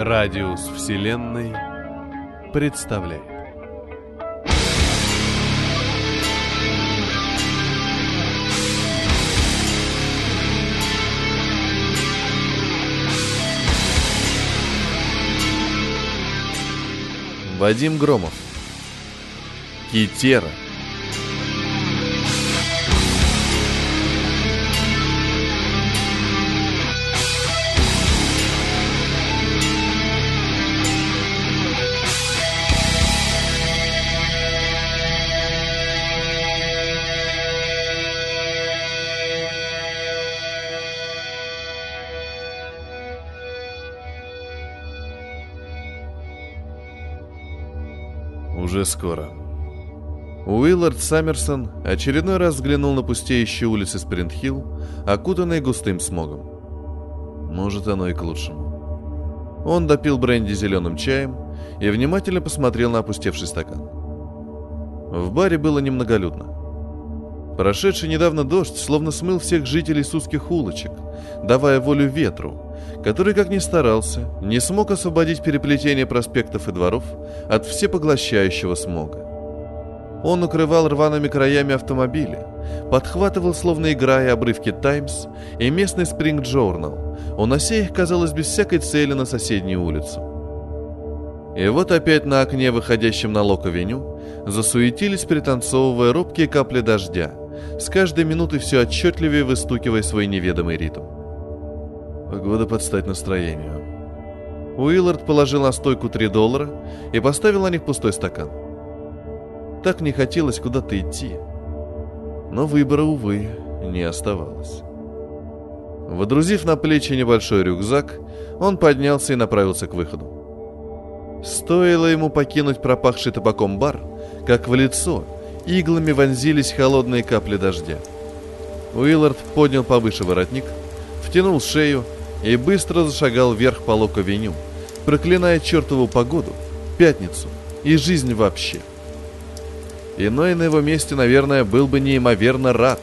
Радиус Вселенной представляет. Вадим Громов. Китера. Уже скоро. Уиллард Саммерсон очередной раз взглянул на пустеющие улицы Спринтхилл, окутанные густым смогом. Может, оно и к лучшему. Он допил бренди зеленым чаем и внимательно посмотрел на опустевший стакан. В баре было немноголюдно. Прошедший недавно дождь словно смыл всех жителей с узких улочек, давая волю ветру, который, как ни старался, не смог освободить переплетение проспектов и дворов от всепоглощающего смога. Он укрывал рваными краями автомобили, подхватывал, словно играя, обрывки «Таймс» и местный «Спринг Джорнал», унося их, казалось, без всякой цели на соседнюю улицу. И вот опять на окне, выходящем на Лок-авеню, засуетились, пританцовывая робкие капли дождя, с каждой минутой все отчетливее выстукивая свой неведомый ритм. Погода под стать настроению. Уиллард положил на стойку 3 доллара и поставил на них пустой стакан. Так не хотелось куда-то идти. Но выбора, увы, не оставалось. Водрузив на плечи небольшой рюкзак, он поднялся и направился к выходу. Стоило ему покинуть пропахший табаком бар, как в лицо иглами вонзились холодные капли дождя. Уиллард поднял повыше воротник, втянул шею и быстро зашагал вверх по Лок-авеню, проклиная чертову погоду, пятницу и жизнь вообще. Иной на его месте, наверное, был бы неимоверно рад,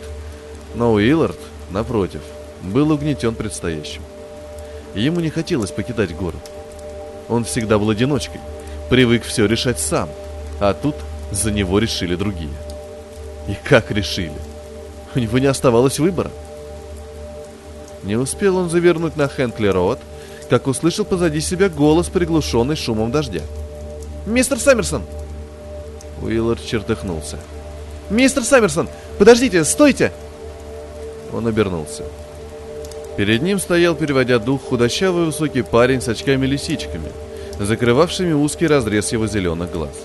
но Уиллард, напротив, был угнетен предстоящим. Ему не хотелось покидать город. Он всегда был одиночкой, привык все решать сам, а тут за него решили другие. И как решили? У него не оставалось выбора. Не успел он завернуть на Хэнкли-Роуд, как услышал позади себя голос, приглушенный шумом дождя. «Мистер Саммерсон!» Уиллард чертыхнулся. «Мистер Саммерсон! Подождите! Стойте!» Он обернулся. Перед ним стоял, переводя дух, худощавый высокий парень с очками-лисичками, закрывавшими узкий разрез его зеленых глаз.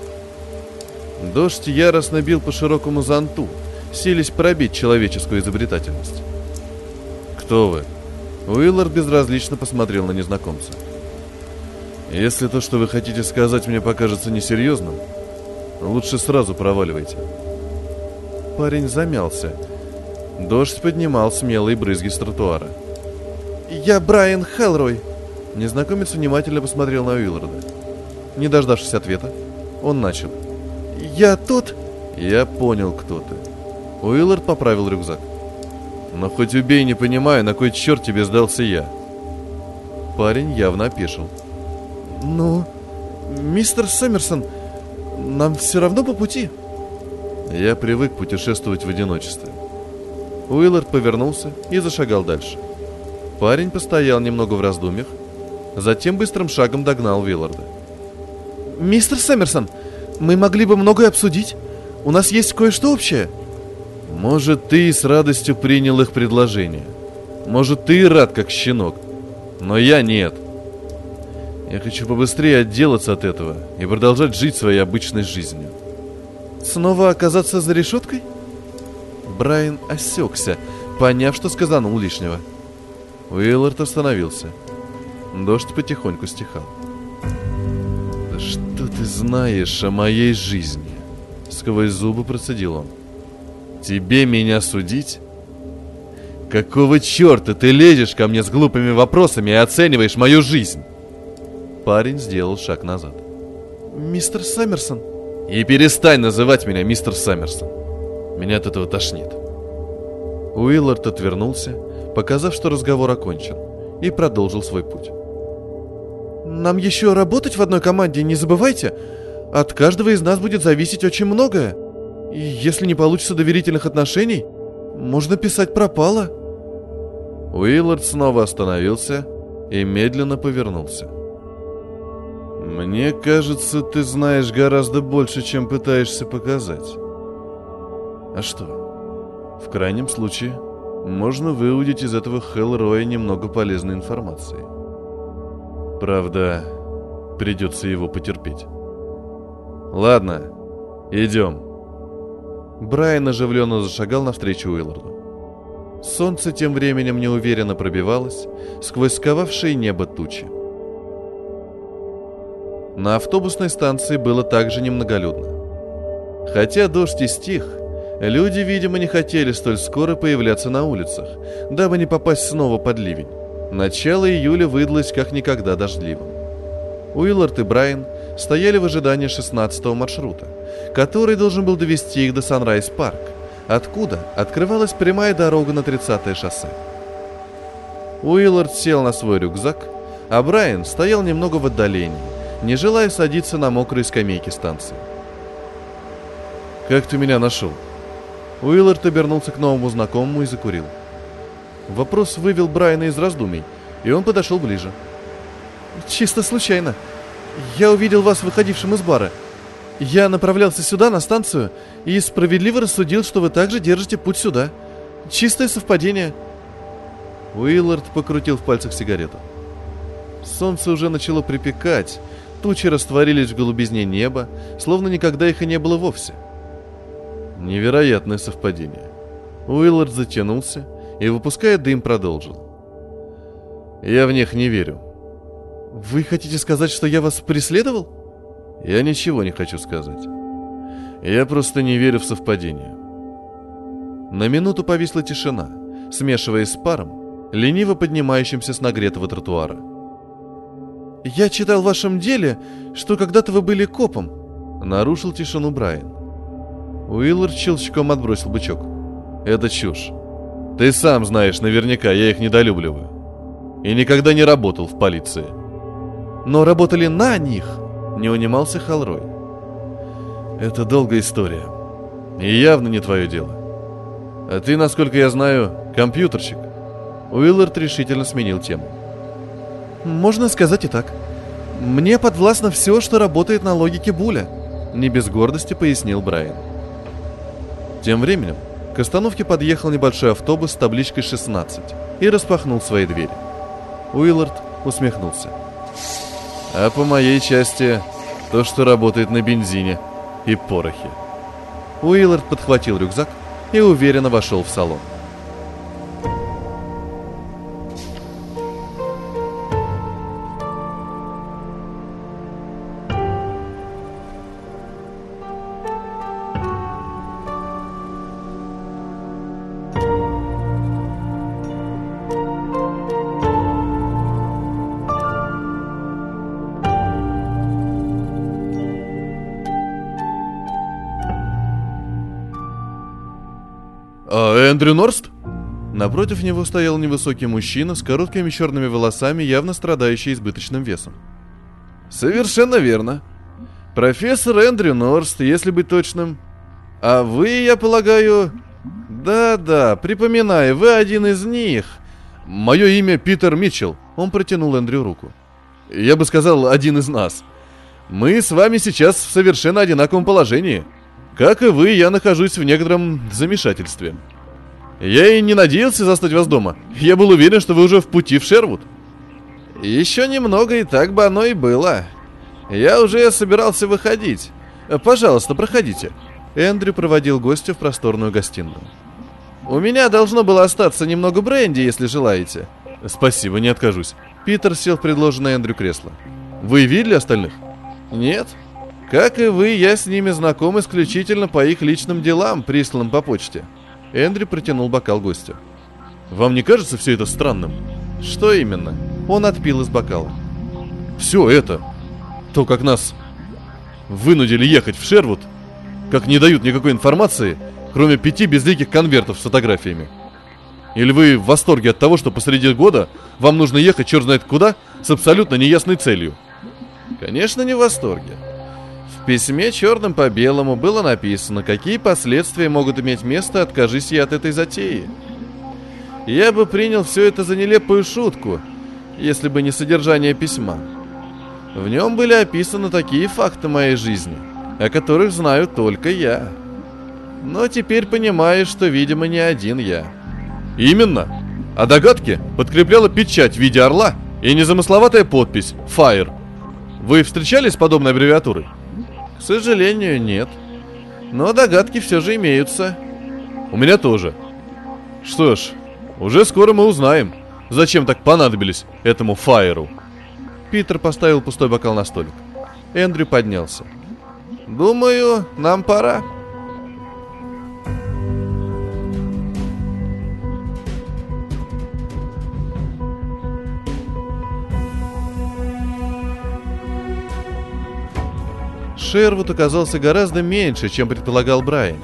Дождь яростно бил по широкому зонту, сились пробить человеческую изобретательность. «Кто вы?» Уиллард безразлично посмотрел на незнакомца. «Если то, что вы хотите сказать, мне покажется несерьезным, лучше сразу проваливайте». Парень замялся. Дождь поднимал смелые брызги с тротуара. «Я Брайан Хелрой!» Незнакомец внимательно посмотрел на Уилларда. Не дождавшись ответа, он начал. «Я тот...» «Я понял, кто ты». Уиллард поправил рюкзак. Но хоть убей, не понимаю, на кой черт тебе сдался я. Парень явно опешил. Ну, мистер Сомерсон, нам все равно по пути. Я привык путешествовать в одиночестве. Уиллард повернулся и зашагал дальше. Парень постоял немного в раздумьях, затем быстрым шагом догнал Уилларда. «Мистер Сэмерсон, мы могли бы многое обсудить. У нас есть кое-что общее». Может, ты с радостью принял их предложение. Может, ты и рад, как щенок. Но я нет. Я хочу побыстрее отделаться от этого и продолжать жить своей обычной жизнью. Снова оказаться за решеткой? Брайан осекся, поняв, что сказанул лишнего. Уиллард остановился. Дождь потихоньку стихал. «Да что ты знаешь о моей жизни?» Сквозь зубы процедил он. Тебе меня судить? Какого черта ты лезешь ко мне с глупыми вопросами и оцениваешь мою жизнь? Парень сделал шаг назад. Мистер Саммерсон. И перестань называть меня мистер Саммерсон. Меня от этого тошнит. Уиллард отвернулся, показав, что разговор окончен, и продолжил свой путь. Нам еще работать в одной команде, не забывайте. От каждого из нас будет зависеть очень многое. И если не получится доверительных отношений, можно писать пропало. Уиллард снова остановился и медленно повернулся. «Мне кажется, ты знаешь гораздо больше, чем пытаешься показать. А что? В крайнем случае, можно выудить из этого Хеллроя немного полезной информации. Правда, придется его потерпеть. Ладно, идем. Брайан оживленно зашагал навстречу Уилларду. Солнце тем временем неуверенно пробивалось сквозь сковавшие небо тучи. На автобусной станции было также немноголюдно. Хотя дождь и стих, люди, видимо, не хотели столь скоро появляться на улицах, дабы не попасть снова под ливень. Начало июля выдалось как никогда дождливым. Уиллард и Брайан стояли в ожидании 16-го маршрута, который должен был довести их до Санрайз-парк, откуда открывалась прямая дорога на 30-е шоссе. Уиллард сел на свой рюкзак, а Брайан стоял немного в отдалении, не желая садиться на мокрые скамейки станции. «Как ты меня нашел?» Уиллард обернулся к новому знакомому и закурил. Вопрос вывел Брайана из раздумий, и он подошел ближе. «Чисто случайно. Я увидел вас выходившим из бара. Я направлялся сюда, на станцию, и справедливо рассудил, что вы также держите путь сюда. Чистое совпадение». Уиллард покрутил в пальцах сигарету. Солнце уже начало припекать, тучи растворились в голубизне неба, словно никогда их и не было вовсе. Невероятное совпадение. Уиллард затянулся и, выпуская дым, продолжил. «Я в них не верю. Вы хотите сказать, что я вас преследовал? Я ничего не хочу сказать. Я просто не верю в совпадение. На минуту повисла тишина, смешиваясь с паром, лениво поднимающимся с нагретого тротуара. «Я читал в вашем деле, что когда-то вы были копом», — нарушил тишину Брайан. Уиллард щелчком отбросил бычок. «Это чушь. Ты сам знаешь, наверняка я их недолюбливаю. И никогда не работал в полиции но работали на них, не унимался Халрой. Это долгая история. И явно не твое дело. А ты, насколько я знаю, компьютерщик. Уиллард решительно сменил тему. Можно сказать и так. Мне подвластно все, что работает на логике Буля, не без гордости пояснил Брайан. Тем временем к остановке подъехал небольшой автобус с табличкой 16 и распахнул свои двери. Уиллард усмехнулся. А по моей части, то, что работает на бензине и порохе. Уиллард подхватил рюкзак и уверенно вошел в салон. Эндрю Норст?» Напротив него стоял невысокий мужчина с короткими черными волосами, явно страдающий избыточным весом. «Совершенно верно. Профессор Эндрю Норст, если быть точным. А вы, я полагаю...» «Да-да, припоминаю, вы один из них. Мое имя Питер Митчелл». Он протянул Эндрю руку. «Я бы сказал, один из нас. Мы с вами сейчас в совершенно одинаковом положении. Как и вы, я нахожусь в некотором замешательстве». Я и не надеялся застать вас дома. Я был уверен, что вы уже в пути в Шервуд. Еще немного, и так бы оно и было. Я уже собирался выходить. Пожалуйста, проходите. Эндрю проводил гостя в просторную гостиную. У меня должно было остаться немного бренди, если желаете. Спасибо, не откажусь. Питер сел в предложенное Эндрю кресло. Вы видели остальных? Нет. Как и вы, я с ними знаком исключительно по их личным делам, присланным по почте. Эндри протянул бокал гостю. «Вам не кажется все это странным?» «Что именно?» Он отпил из бокала. «Все это. То, как нас вынудили ехать в Шервуд, как не дают никакой информации, кроме пяти безликих конвертов с фотографиями. Или вы в восторге от того, что посреди года вам нужно ехать черт знает куда, с абсолютно неясной целью. Конечно, не в восторге. В письме черным по белому было написано, какие последствия могут иметь место, откажись я от этой затеи. Я бы принял все это за нелепую шутку, если бы не содержание письма. В нем были описаны такие факты моей жизни, о которых знаю только я. Но теперь понимаю, что, видимо, не один я. Именно. А догадки подкрепляла печать в виде орла и незамысловатая подпись «Fire». Вы встречались с подобной аббревиатурой? К сожалению, нет. Но догадки все же имеются. У меня тоже. Что ж, уже скоро мы узнаем, зачем так понадобились этому Файеру. Питер поставил пустой бокал на столик. Эндрю поднялся. «Думаю, нам пора». Шервуд оказался гораздо меньше, чем предполагал Брайан.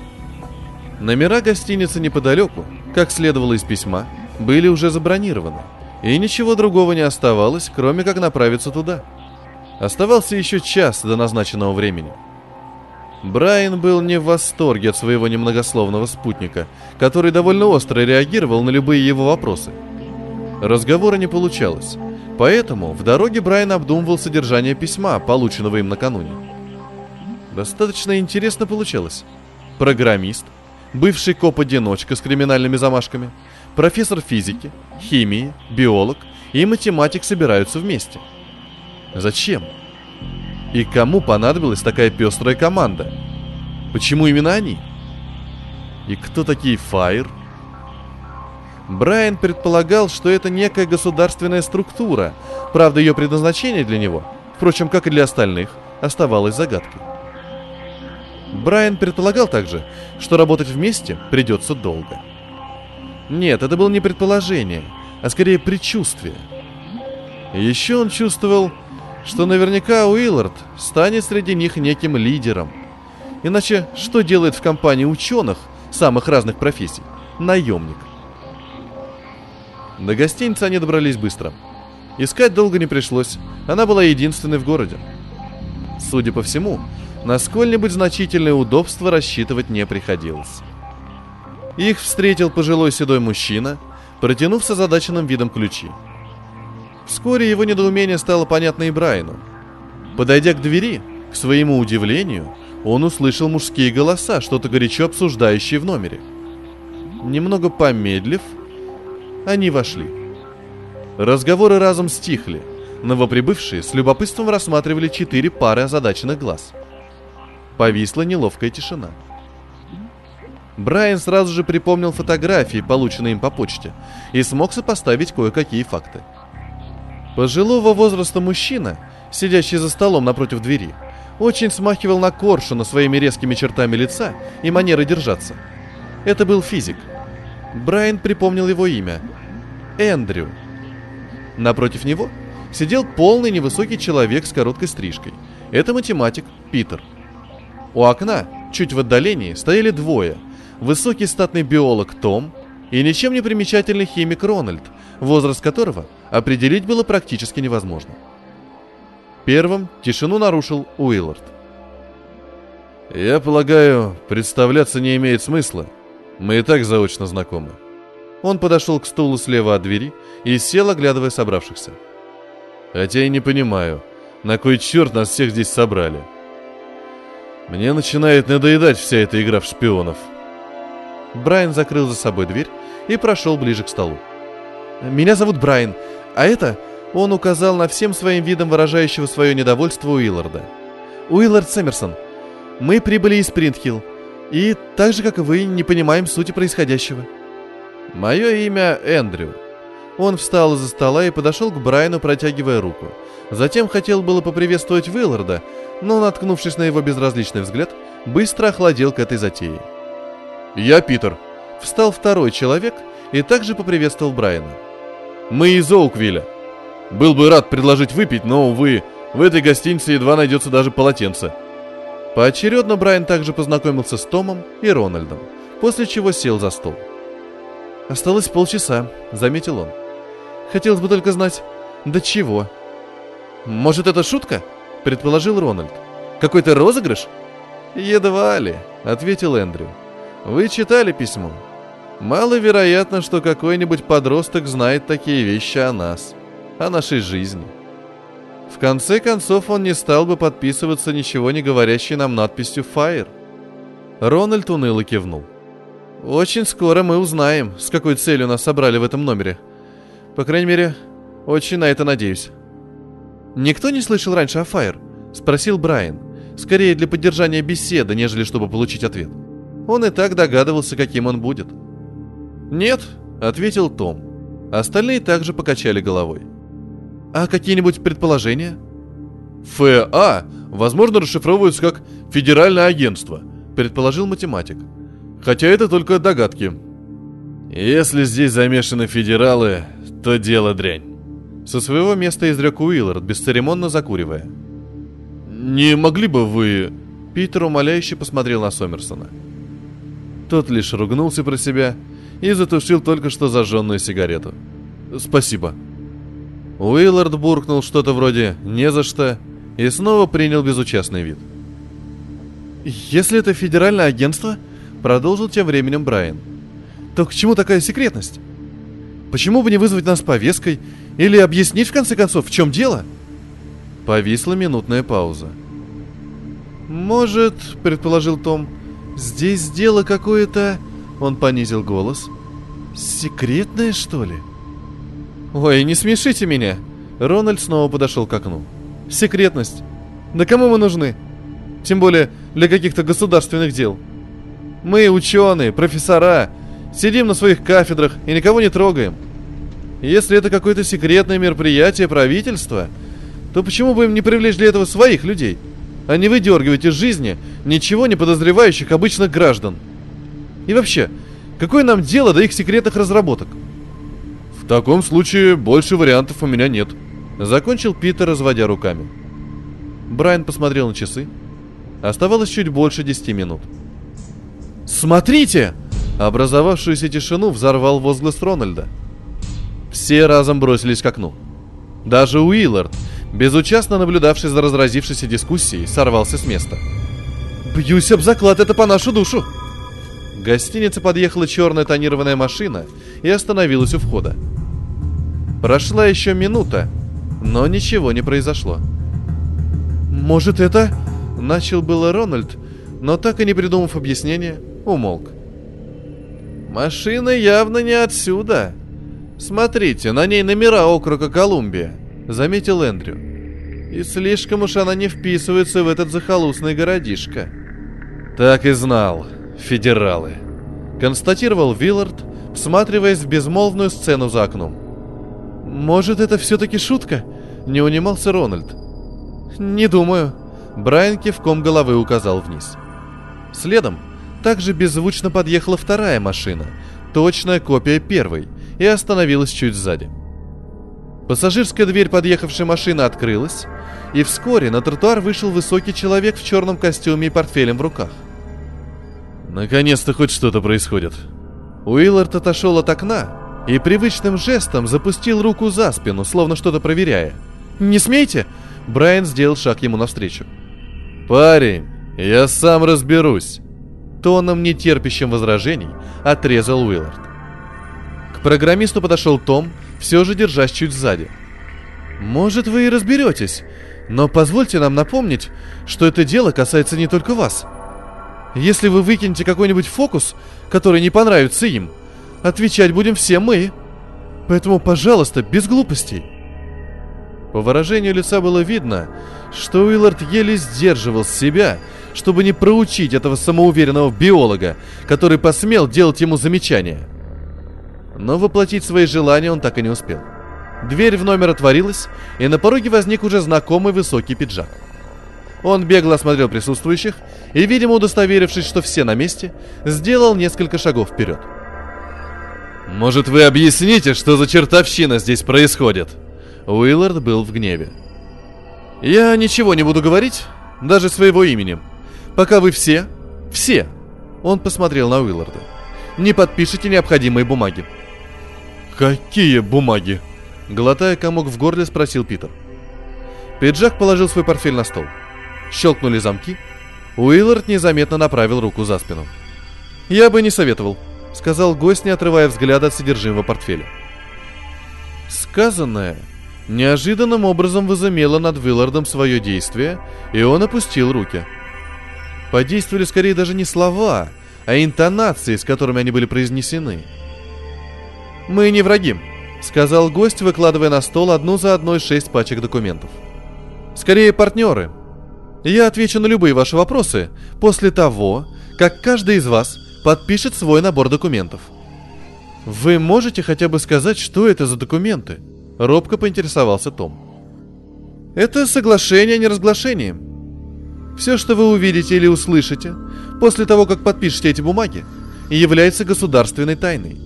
Номера гостиницы неподалеку, как следовало из письма, были уже забронированы, и ничего другого не оставалось, кроме как направиться туда. Оставался еще час до назначенного времени. Брайан был не в восторге от своего немногословного спутника, который довольно остро реагировал на любые его вопросы. Разговора не получалось, поэтому в дороге Брайан обдумывал содержание письма, полученного им накануне. Достаточно интересно получалось. Программист, бывший коп-одиночка с криминальными замашками, профессор физики, химии, биолог и математик собираются вместе. Зачем? И кому понадобилась такая пестрая команда? Почему именно они? И кто такие Файр? Брайан предполагал, что это некая государственная структура, правда ее предназначение для него, впрочем, как и для остальных, оставалось загадкой. Брайан предполагал также, что работать вместе придется долго. Нет, это было не предположение, а скорее предчувствие. Еще он чувствовал, что наверняка Уиллард станет среди них неким лидером. Иначе что делает в компании ученых самых разных профессий? Наемник. До гостиницы они добрались быстро. Искать долго не пришлось, она была единственной в городе. Судя по всему, на сколь-нибудь значительное удобство рассчитывать не приходилось. Их встретил пожилой седой мужчина, протянув с озадаченным видом ключи. Вскоре его недоумение стало понятно и Брайану. Подойдя к двери, к своему удивлению, он услышал мужские голоса, что-то горячо обсуждающие в номере. Немного помедлив, они вошли. Разговоры разом стихли. Новоприбывшие с любопытством рассматривали четыре пары озадаченных глаз – Повисла неловкая тишина. Брайан сразу же припомнил фотографии, полученные им по почте, и смог сопоставить кое-какие факты. Пожилого возраста мужчина, сидящий за столом напротив двери, очень смахивал на Коршуна своими резкими чертами лица и манерой держаться. Это был физик. Брайан припомнил его имя. Эндрю. Напротив него сидел полный невысокий человек с короткой стрижкой. Это математик Питер – у окна, чуть в отдалении, стояли двое. Высокий статный биолог Том и ничем не примечательный химик Рональд, возраст которого определить было практически невозможно. Первым тишину нарушил Уиллард. «Я полагаю, представляться не имеет смысла. Мы и так заочно знакомы». Он подошел к стулу слева от двери и сел, оглядывая собравшихся. «Хотя и не понимаю, на кой черт нас всех здесь собрали?» Мне начинает надоедать вся эта игра в шпионов. Брайан закрыл за собой дверь и прошел ближе к столу. «Меня зовут Брайан, а это...» Он указал на всем своим видом выражающего свое недовольство Уилларда. «Уиллард Сэмерсон, мы прибыли из Принтхилл, и так же, как и вы, не понимаем сути происходящего». «Мое имя Эндрю». Он встал из-за стола и подошел к Брайану, протягивая руку. Затем хотел было поприветствовать Уилларда, но, наткнувшись на его безразличный взгляд, быстро охладел к этой затее. «Я Питер», — встал второй человек и также поприветствовал Брайана. «Мы из Оуквилля. Был бы рад предложить выпить, но, увы, в этой гостинице едва найдется даже полотенце». Поочередно Брайан также познакомился с Томом и Рональдом, после чего сел за стол. «Осталось полчаса», — заметил он. «Хотелось бы только знать, до чего?» Может, это шутка? Предположил Рональд. Какой-то розыгрыш? Едва ли, ответил Эндрю. Вы читали письмо? Маловероятно, что какой-нибудь подросток знает такие вещи о нас, о нашей жизни. В конце концов, он не стал бы подписываться ничего не говорящей нам надписью «Fire». Рональд уныло кивнул. «Очень скоро мы узнаем, с какой целью нас собрали в этом номере. По крайней мере, очень на это надеюсь». «Никто не слышал раньше о Fire?» — спросил Брайан. Скорее для поддержания беседы, нежели чтобы получить ответ. Он и так догадывался, каким он будет. «Нет», — ответил Том. Остальные также покачали головой. «А какие-нибудь предположения?» «ФА, возможно, расшифровывается как «Федеральное агентство», — предположил математик. Хотя это только догадки. Если здесь замешаны федералы, то дело дрянь. Со своего места изрек Уиллард, бесцеремонно закуривая. «Не могли бы вы...» Питер умоляюще посмотрел на Сомерсона. Тот лишь ругнулся про себя и затушил только что зажженную сигарету. «Спасибо». Уиллард буркнул что-то вроде «не за что» и снова принял безучастный вид. «Если это федеральное агентство», — продолжил тем временем Брайан, «то к чему такая секретность? Почему бы не вызвать нас повесткой или объяснить, в конце концов, в чем дело?» Повисла минутная пауза. «Может, — предположил Том, — здесь дело какое-то...» Он понизил голос. «Секретное, что ли?» «Ой, не смешите меня!» Рональд снова подошел к окну. «Секретность? Да кому мы нужны? Тем более для каких-то государственных дел. Мы ученые, профессора, сидим на своих кафедрах и никого не трогаем. Если это какое-то секретное мероприятие правительства, то почему бы им не привлечь для этого своих людей, а не выдергивать из жизни ничего не подозревающих обычных граждан? И вообще, какое нам дело до их секретных разработок? В таком случае больше вариантов у меня нет. Закончил Питер, разводя руками. Брайан посмотрел на часы. Оставалось чуть больше десяти минут. «Смотрите!» Образовавшуюся тишину взорвал возглас Рональда. Все разом бросились к окну. Даже Уиллард, безучастно наблюдавший за разразившейся дискуссией, сорвался с места. «Бьюсь об заклад, это по нашу душу!» К гостинице подъехала черная тонированная машина и остановилась у входа. Прошла еще минута, но ничего не произошло. «Может, это...» — начал было Рональд, но так и не придумав объяснения, умолк. «Машина явно не отсюда. Смотрите, на ней номера округа Колумбия», — заметил Эндрю. «И слишком уж она не вписывается в этот захолустный городишко». «Так и знал, федералы», — констатировал Виллард, всматриваясь в безмолвную сцену за окном. «Может, это все-таки шутка?» — не унимался Рональд. «Не думаю», — Брайан кивком головы указал вниз. Следом также беззвучно подъехала вторая машина, точная копия первой, и остановилась чуть сзади. Пассажирская дверь подъехавшей машины открылась, и вскоре на тротуар вышел высокий человек в черном костюме и портфелем в руках. Наконец-то хоть что-то происходит. Уиллард отошел от окна и привычным жестом запустил руку за спину, словно что-то проверяя. «Не смейте!» Брайан сделал шаг ему навстречу. «Парень, я сам разберусь!» Тоном, нетерпящим возражений, отрезал Уиллард. К программисту подошел Том, все же держась чуть сзади. «Может, вы и разберетесь, но позвольте нам напомнить, что это дело касается не только вас. Если вы выкинете какой-нибудь фокус, который не понравится им, отвечать будем все мы. Поэтому, пожалуйста, без глупостей». По выражению лица было видно, что Уиллард еле сдерживал себя, чтобы не проучить этого самоуверенного биолога, который посмел делать ему замечания. Но воплотить свои желания он так и не успел. Дверь в номер отворилась, и на пороге возник уже знакомый высокий пиджак. Он бегло осмотрел присутствующих и, видимо, удостоверившись, что все на месте, сделал несколько шагов вперед. «Может, вы объясните, что за чертовщина здесь происходит?» Уиллард был в гневе. «Я ничего не буду говорить, даже своего именем, пока вы все, все, он посмотрел на Уилларда, не подпишите необходимые бумаги». «Какие бумаги?» Глотая комок в горле, спросил Питер. Пиджак положил свой портфель на стол. Щелкнули замки. Уиллард незаметно направил руку за спину. «Я бы не советовал», — сказал гость, не отрывая взгляда от содержимого портфеля. Сказанное неожиданным образом возымело над Виллардом свое действие, и он опустил руки. Подействовали скорее даже не слова, а интонации, с которыми они были произнесены. «Мы не враги», — сказал гость, выкладывая на стол одну за одной шесть пачек документов. «Скорее партнеры. Я отвечу на любые ваши вопросы после того, как каждый из вас подпишет свой набор документов. Вы можете хотя бы сказать, что это за документы?» Робко поинтересовался Том. «Это соглашение о неразглашении. Все, что вы увидите или услышите после того, как подпишете эти бумаги, является государственной тайной».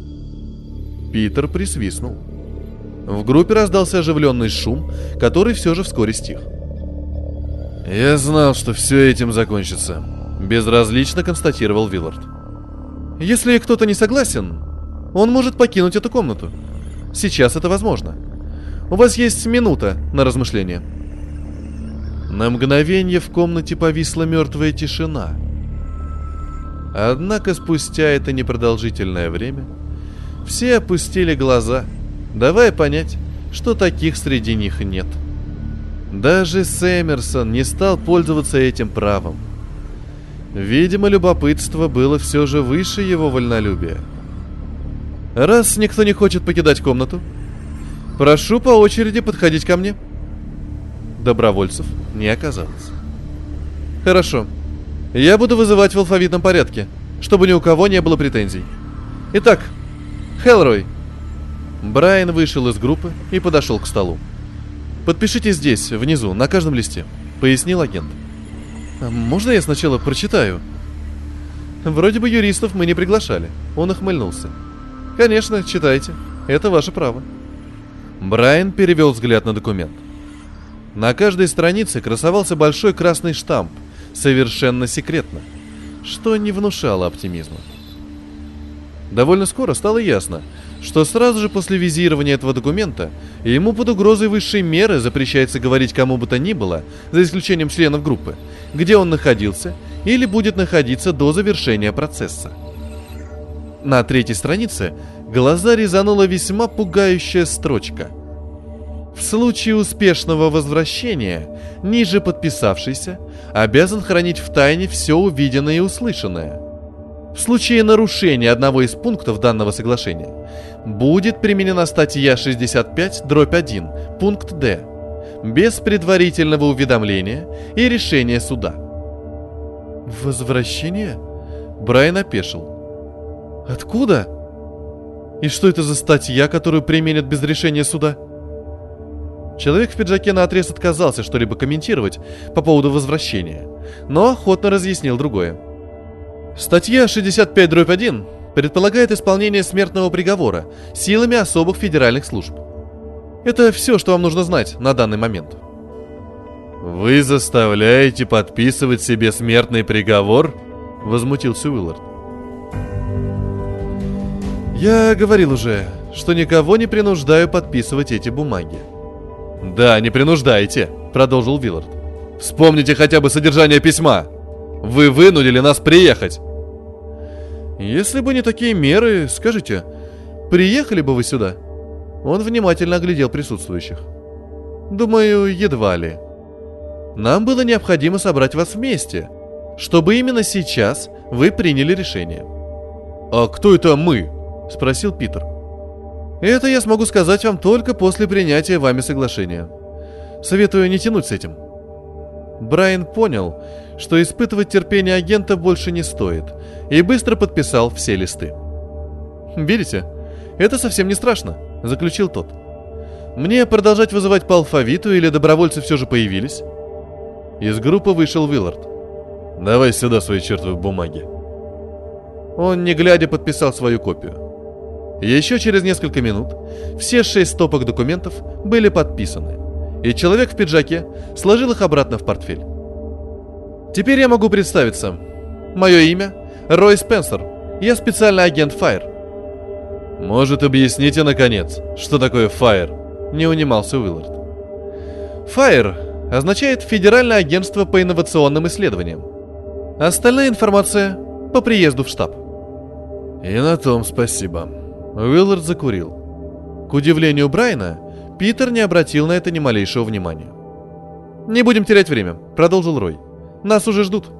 Питер присвистнул. В группе раздался оживленный шум, который все же вскоре стих. «Я знал, что все этим закончится», — безразлично констатировал Виллард. «Если кто-то не согласен, он может покинуть эту комнату. Сейчас это возможно. У вас есть минута на размышление». На мгновение в комнате повисла мертвая тишина. Однако спустя это непродолжительное время все опустили глаза, давая понять, что таких среди них нет. Даже Сэмерсон не стал пользоваться этим правом. Видимо, любопытство было все же выше его вольнолюбия. Раз никто не хочет покидать комнату, прошу по очереди подходить ко мне. Добровольцев не оказалось. Хорошо. Я буду вызывать в алфавитном порядке, чтобы ни у кого не было претензий. Итак, Хелрой. Брайан вышел из группы и подошел к столу. Подпишите здесь, внизу, на каждом листе, пояснил агент. Можно я сначала прочитаю? Вроде бы юристов мы не приглашали. Он охмыльнулся. Конечно, читайте. Это ваше право. Брайан перевел взгляд на документ. На каждой странице красовался большой красный штамп, совершенно секретно, что не внушало оптимизма. Довольно скоро стало ясно, что сразу же после визирования этого документа ему под угрозой высшей меры запрещается говорить кому бы то ни было, за исключением членов группы, где он находился или будет находиться до завершения процесса. На третьей странице глаза резанула весьма пугающая строчка – в случае успешного возвращения, ниже подписавшийся обязан хранить в тайне все увиденное и услышанное. В случае нарушения одного из пунктов данного соглашения будет применена статья 65 дробь 1, пункт Д, без предварительного уведомления и решения суда. Возвращение? Брайан опешил. Откуда? И что это за статья, которую применят без решения суда? Человек в пиджаке на отрез отказался что-либо комментировать по поводу возвращения, но охотно разъяснил другое. Статья 65 дробь 1 предполагает исполнение смертного приговора силами особых федеральных служб. Это все, что вам нужно знать на данный момент. «Вы заставляете подписывать себе смертный приговор?» — возмутился Уиллард. «Я говорил уже, что никого не принуждаю подписывать эти бумаги», «Да, не принуждайте», — продолжил Виллард. «Вспомните хотя бы содержание письма. Вы вынудили нас приехать». «Если бы не такие меры, скажите, приехали бы вы сюда?» Он внимательно оглядел присутствующих. «Думаю, едва ли. Нам было необходимо собрать вас вместе, чтобы именно сейчас вы приняли решение». «А кто это мы?» — спросил Питер. Это я смогу сказать вам только после принятия вами соглашения. Советую не тянуть с этим. Брайан понял, что испытывать терпение агента больше не стоит, и быстро подписал все листы. «Видите, это совсем не страшно», — заключил тот. «Мне продолжать вызывать по алфавиту или добровольцы все же появились?» Из группы вышел Виллард. «Давай сюда свои чертовы бумаги». Он, не глядя, подписал свою копию. Еще через несколько минут все шесть стопок документов были подписаны, и человек в пиджаке сложил их обратно в портфель. Теперь я могу представиться. Мое имя — Рой Спенсер. Я специальный агент Fire. Может, объясните, наконец, что такое Fire? Не унимался Уиллард. Fire — означает Федеральное агентство по инновационным исследованиям. Остальная информация по приезду в штаб. И на том спасибо. Уиллард закурил. К удивлению Брайна, Питер не обратил на это ни малейшего внимания. «Не будем терять время», — продолжил Рой. «Нас уже ждут».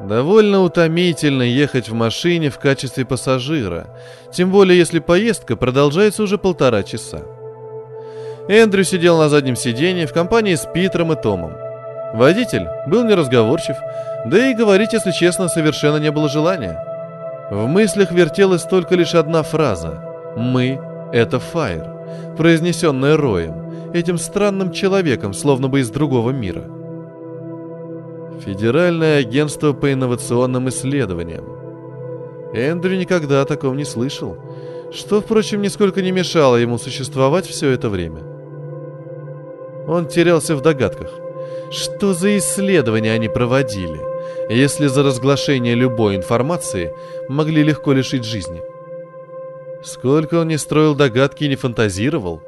Довольно утомительно ехать в машине в качестве пассажира, тем более если поездка продолжается уже полтора часа. Эндрю сидел на заднем сиденье в компании с Питером и Томом. Водитель был неразговорчив, да и говорить, если честно, совершенно не было желания. В мыслях вертелась только лишь одна фраза «Мы — это Фаер», произнесенная Роем, этим странным человеком, словно бы из другого мира — Федеральное агентство по инновационным исследованиям. Эндрю никогда о таком не слышал, что, впрочем, нисколько не мешало ему существовать все это время. Он терялся в догадках. Что за исследования они проводили, если за разглашение любой информации могли легко лишить жизни? Сколько он не строил догадки и не фантазировал,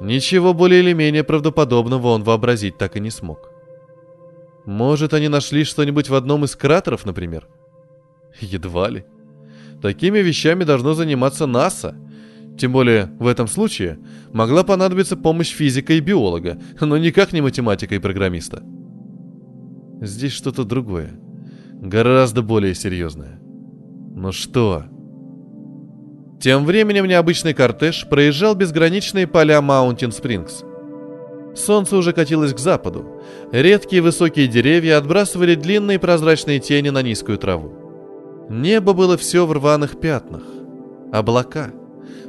ничего более или менее правдоподобного он вообразить так и не смог. Может, они нашли что-нибудь в одном из кратеров, например? Едва ли. Такими вещами должно заниматься НАСА. Тем более, в этом случае могла понадобиться помощь физика и биолога, но никак не математика и программиста. Здесь что-то другое. Гораздо более серьезное. Но что? Тем временем необычный кортеж проезжал безграничные поля Маунтин Спрингс – Солнце уже катилось к западу. Редкие высокие деревья отбрасывали длинные прозрачные тени на низкую траву. Небо было все в рваных пятнах. Облака,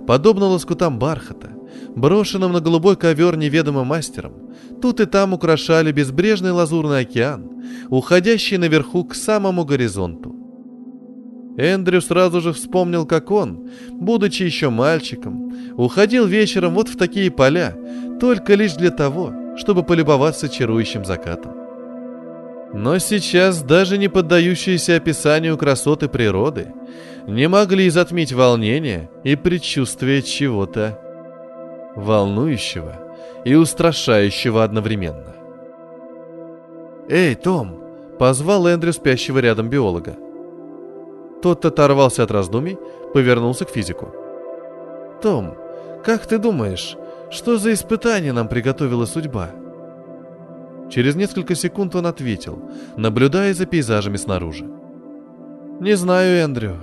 подобно лоскутам бархата, брошенным на голубой ковер неведомым мастером, тут и там украшали безбрежный лазурный океан, уходящий наверху к самому горизонту. Эндрю сразу же вспомнил, как он, будучи еще мальчиком, уходил вечером вот в такие поля, только лишь для того, чтобы полюбоваться чарующим закатом. Но сейчас даже не поддающиеся описанию красоты природы не могли затмить волнение и предчувствие чего-то волнующего и устрашающего одновременно. «Эй, Том!» — позвал Эндрю спящего рядом биолога. Тот оторвался от раздумий, повернулся к физику. «Том, как ты думаешь, что за испытание нам приготовила судьба?» Через несколько секунд он ответил, наблюдая за пейзажами снаружи. «Не знаю, Эндрю.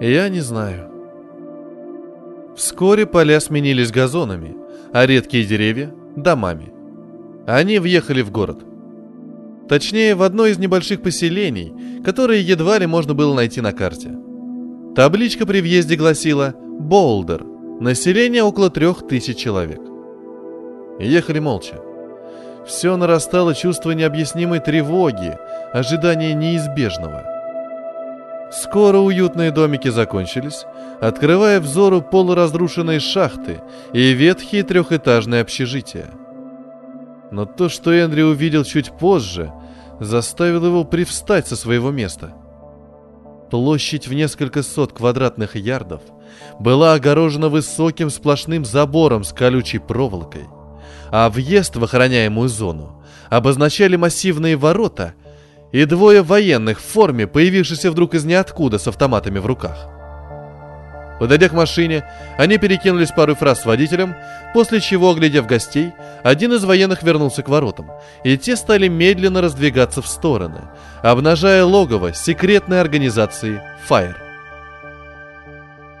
Я не знаю». Вскоре поля сменились газонами, а редкие деревья — домами. Они въехали в город. Точнее, в одно из небольших поселений, которые едва ли можно было найти на карте. Табличка при въезде гласила «Болдер», население около трех тысяч человек. Ехали молча. Все нарастало чувство необъяснимой тревоги, ожидание неизбежного. Скоро уютные домики закончились, открывая взору полуразрушенные шахты и ветхие трехэтажные общежития. Но то, что Эндрю увидел чуть позже, заставил его привстать со своего места. Площадь в несколько сот квадратных ярдов была огорожена высоким сплошным забором с колючей проволокой, а въезд в охраняемую зону обозначали массивные ворота и двое военных в форме, появившихся вдруг из ниоткуда с автоматами в руках – Подойдя к машине, они перекинулись пару фраз с водителем, после чего, оглядев гостей, один из военных вернулся к воротам, и те стали медленно раздвигаться в стороны, обнажая логово секретной организации Fire.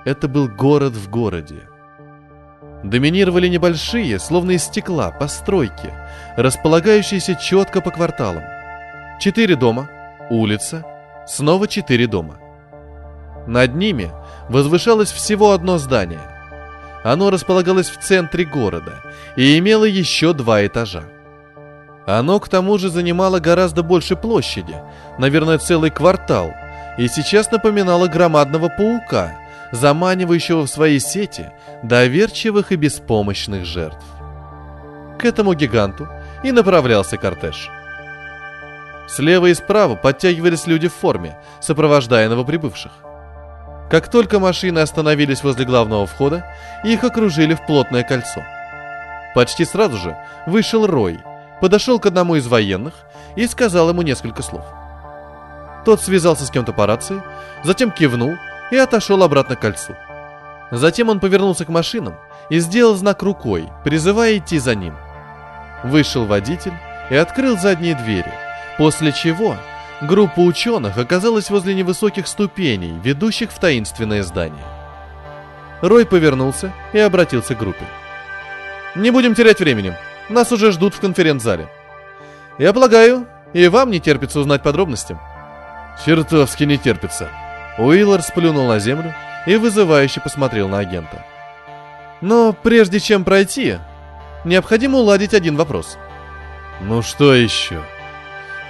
Это был город в городе. Доминировали небольшие, словно из стекла, постройки, располагающиеся четко по кварталам. Четыре дома, улица, снова четыре дома. Над ними возвышалось всего одно здание. Оно располагалось в центре города и имело еще два этажа. Оно к тому же занимало гораздо больше площади, наверное, целый квартал, и сейчас напоминало громадного паука, заманивающего в свои сети доверчивых и беспомощных жертв. К этому гиганту и направлялся кортеж. Слева и справа подтягивались люди в форме, сопровождая новоприбывших. Как только машины остановились возле главного входа, их окружили в плотное кольцо. Почти сразу же вышел Рой, подошел к одному из военных и сказал ему несколько слов. Тот связался с кем-то по рации, затем кивнул и отошел обратно к кольцу. Затем он повернулся к машинам и сделал знак рукой, призывая идти за ним. Вышел водитель и открыл задние двери, после чего Группа ученых оказалась возле невысоких ступеней, ведущих в таинственное здание. Рой повернулся и обратился к группе. «Не будем терять времени. Нас уже ждут в конференц-зале. Я полагаю, и вам не терпится узнать подробности». «Чертовски не терпится». Уиллар сплюнул на землю и вызывающе посмотрел на агента. «Но прежде чем пройти, необходимо уладить один вопрос». «Ну что еще?»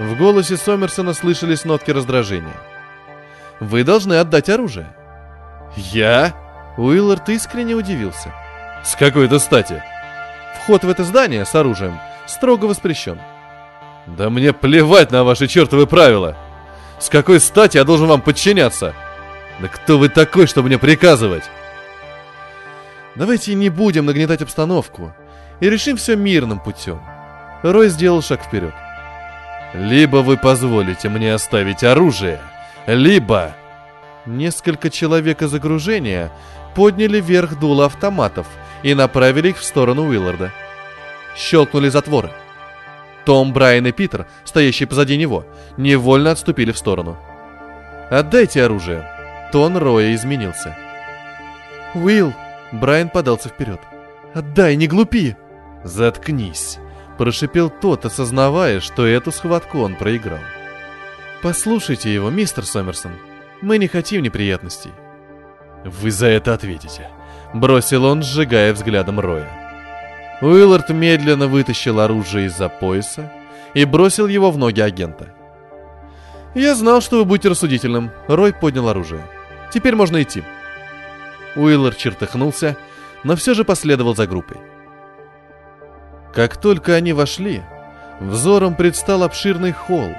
В голосе Сомерсона слышались нотки раздражения. «Вы должны отдать оружие». «Я?» Уиллард искренне удивился. «С какой-то стати?» «Вход в это здание с оружием строго воспрещен». «Да мне плевать на ваши чертовы правила! С какой стати я должен вам подчиняться? Да кто вы такой, чтобы мне приказывать?» «Давайте не будем нагнетать обстановку и решим все мирным путем». Рой сделал шаг вперед. Либо вы позволите мне оставить оружие, либо... Несколько человек из окружения подняли вверх дуло автоматов и направили их в сторону Уилларда. Щелкнули затворы. Том, Брайан и Питер, стоящие позади него, невольно отступили в сторону. «Отдайте оружие!» Тон Роя изменился. «Уилл!» Брайан подался вперед. «Отдай, не глупи!» «Заткнись!» Прошипел тот, осознавая, что эту схватку он проиграл. «Послушайте его, мистер Сомерсон. Мы не хотим неприятностей». «Вы за это ответите», — бросил он, сжигая взглядом Роя. Уиллард медленно вытащил оружие из-за пояса и бросил его в ноги агента. «Я знал, что вы будете рассудительным». Рой поднял оружие. «Теперь можно идти». Уиллард чертыхнулся, но все же последовал за группой. Как только они вошли, взором предстал обширный холл,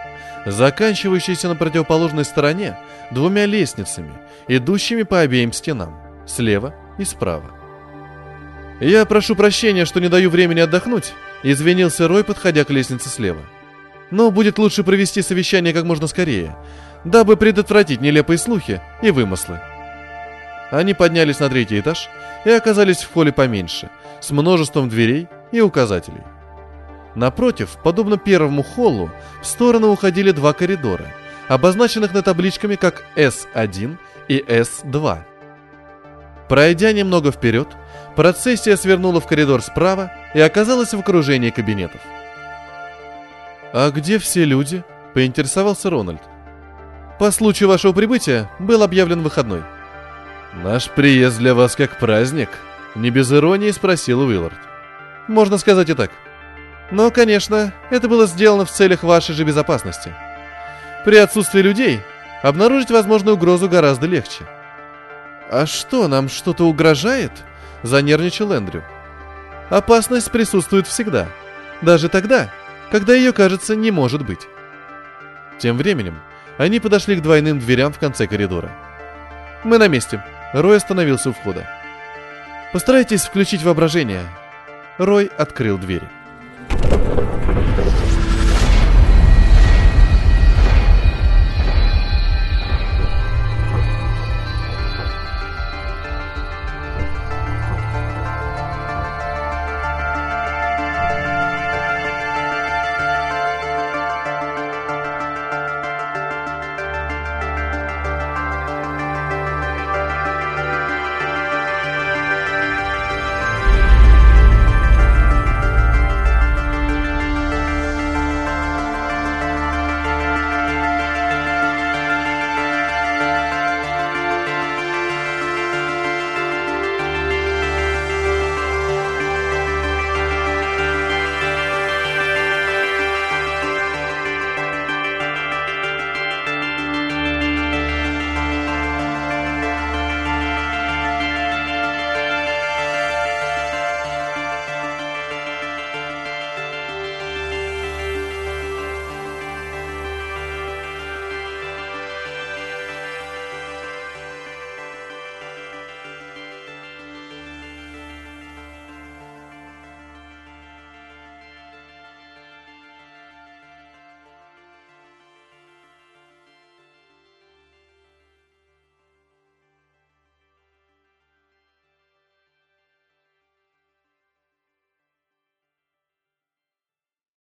заканчивающийся на противоположной стороне двумя лестницами, идущими по обеим стенам, слева и справа. «Я прошу прощения, что не даю времени отдохнуть», — извинился Рой, подходя к лестнице слева. «Но будет лучше провести совещание как можно скорее, дабы предотвратить нелепые слухи и вымыслы». Они поднялись на третий этаж и оказались в холле поменьше, с множеством дверей и указателей. Напротив, подобно первому холлу, в сторону уходили два коридора, обозначенных на табличками как S1 и S2. Пройдя немного вперед, процессия свернула в коридор справа и оказалась в окружении кабинетов. «А где все люди?» – поинтересовался Рональд. «По случаю вашего прибытия был объявлен выходной». «Наш приезд для вас как праздник?» – не без иронии спросил Уиллард. Можно сказать и так. Но, конечно, это было сделано в целях вашей же безопасности. При отсутствии людей обнаружить возможную угрозу гораздо легче. «А что, нам что-то угрожает?» – занервничал Эндрю. «Опасность присутствует всегда, даже тогда, когда ее, кажется, не может быть». Тем временем они подошли к двойным дверям в конце коридора. «Мы на месте», – Рой остановился у входа. «Постарайтесь включить воображение Рой открыл дверь.